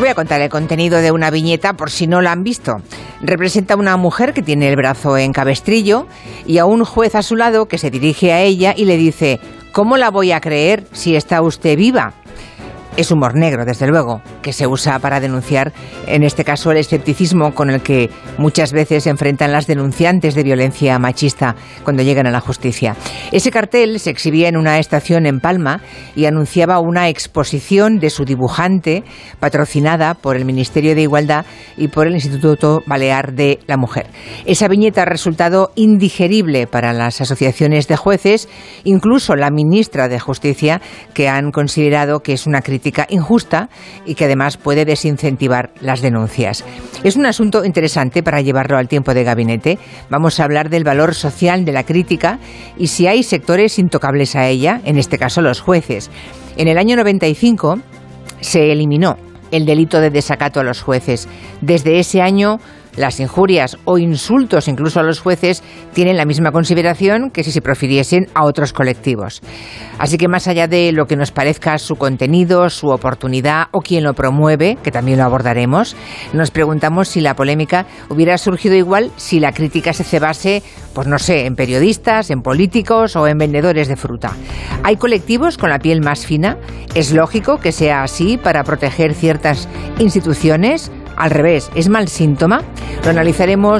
voy a contar el contenido de una viñeta por si no la han visto. Representa a una mujer que tiene el brazo en cabestrillo y a un juez a su lado que se dirige a ella y le dice, ¿cómo la voy a creer si está usted viva? Es humor negro, desde luego, que se usa para denunciar, en este caso, el escepticismo con el que muchas veces se enfrentan las denunciantes de violencia machista cuando llegan a la justicia. Ese cartel se exhibía en una estación en Palma y anunciaba una exposición de su dibujante patrocinada por el Ministerio de Igualdad y por el Instituto Balear de la Mujer. Esa viñeta ha resultado indigerible para las asociaciones de jueces, incluso la ministra de Justicia, que han considerado que es una crítica injusta y que además puede desincentivar las denuncias. Es un asunto interesante para llevarlo al tiempo de gabinete. Vamos a hablar del valor social de la crítica y si hay sectores intocables a ella, en este caso los jueces. En el año 95 se eliminó el delito de desacato a los jueces. Desde ese año las injurias o insultos incluso a los jueces tienen la misma consideración que si se profiriesen a otros colectivos. Así que más allá de lo que nos parezca su contenido, su oportunidad o quien lo promueve, que también lo abordaremos, nos preguntamos si la polémica hubiera surgido igual si la crítica se cebase, pues no sé, en periodistas, en políticos o en vendedores de fruta. Hay colectivos con la piel más fina, es lógico que sea así para proteger ciertas instituciones, al revés, ¿es mal síntoma? Lo analizaremos